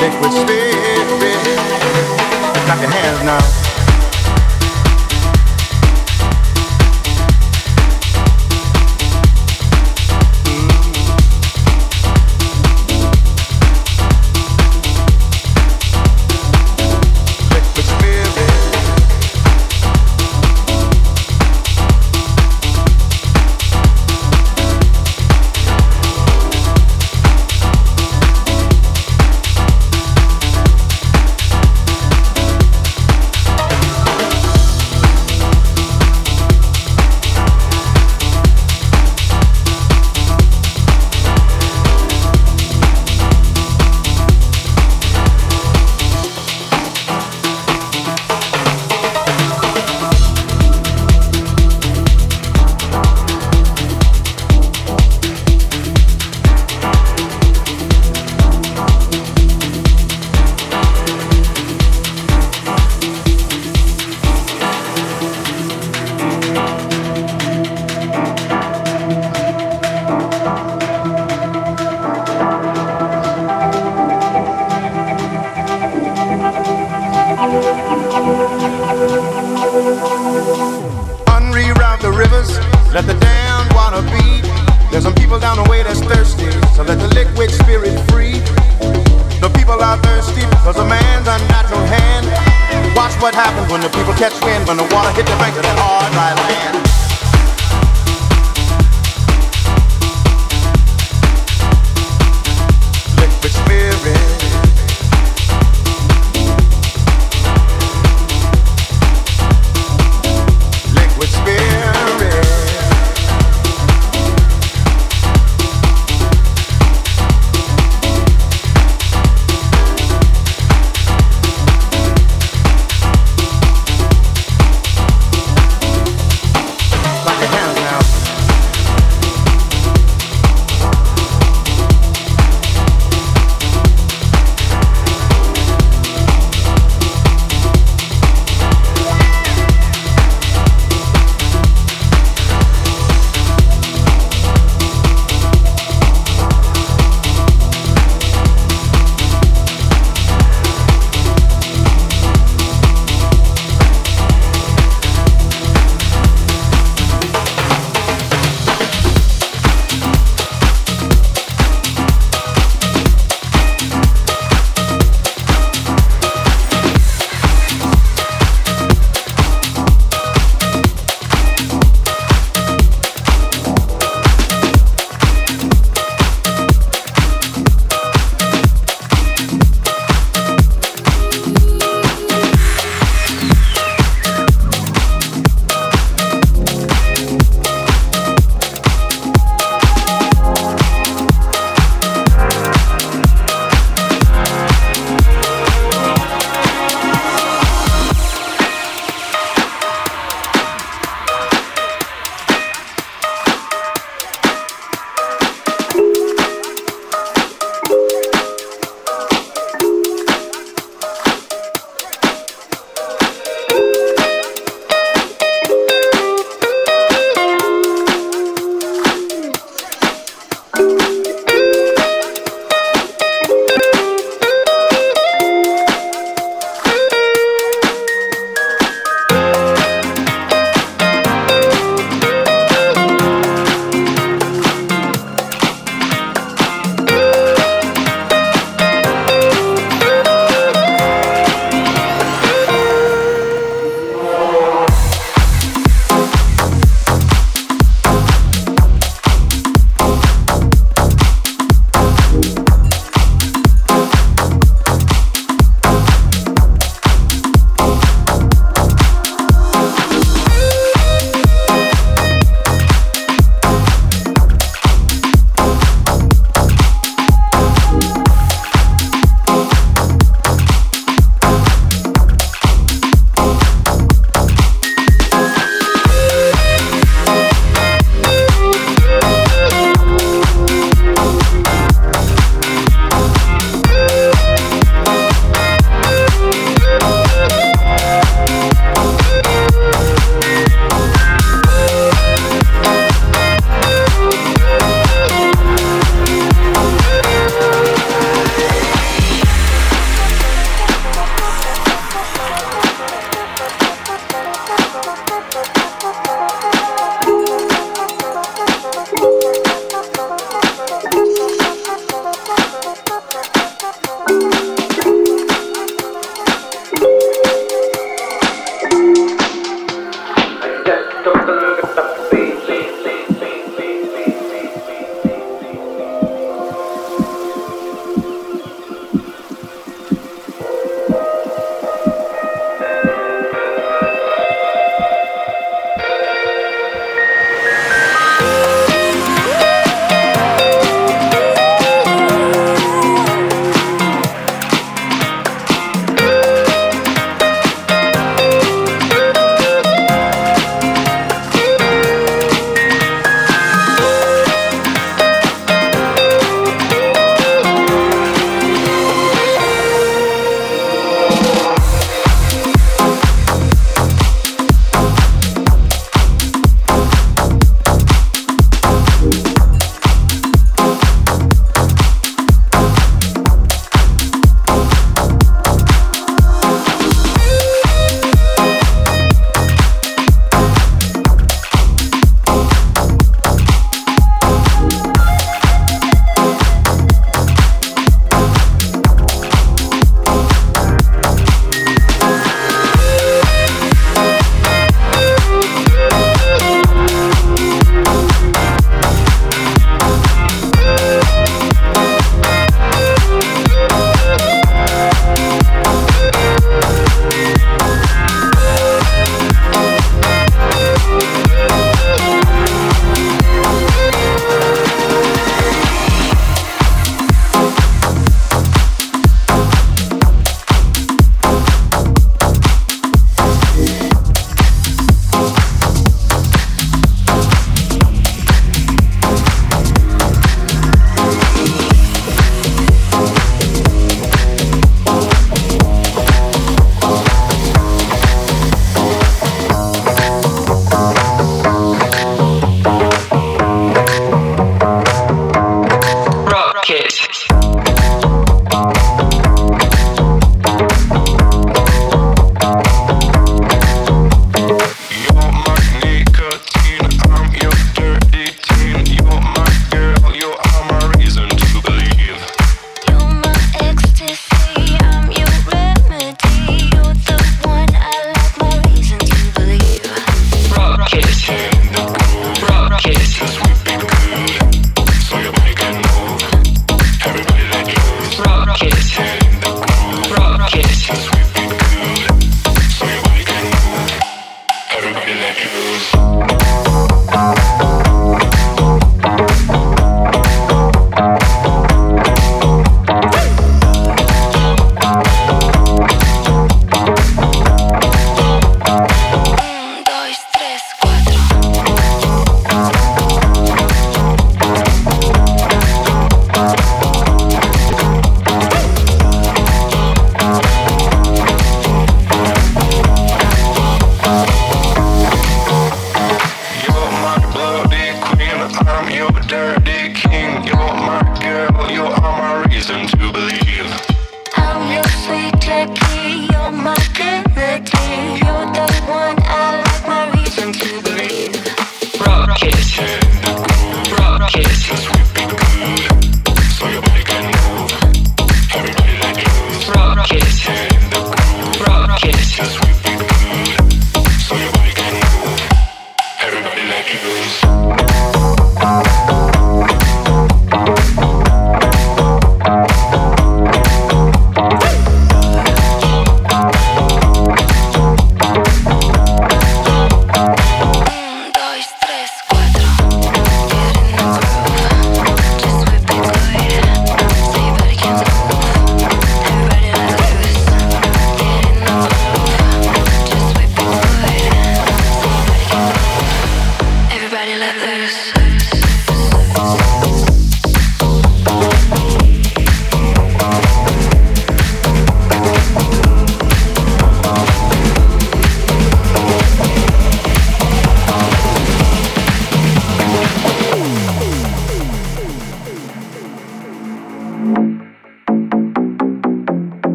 Liquid spirit. Clap your hands now.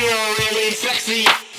feel really sexy.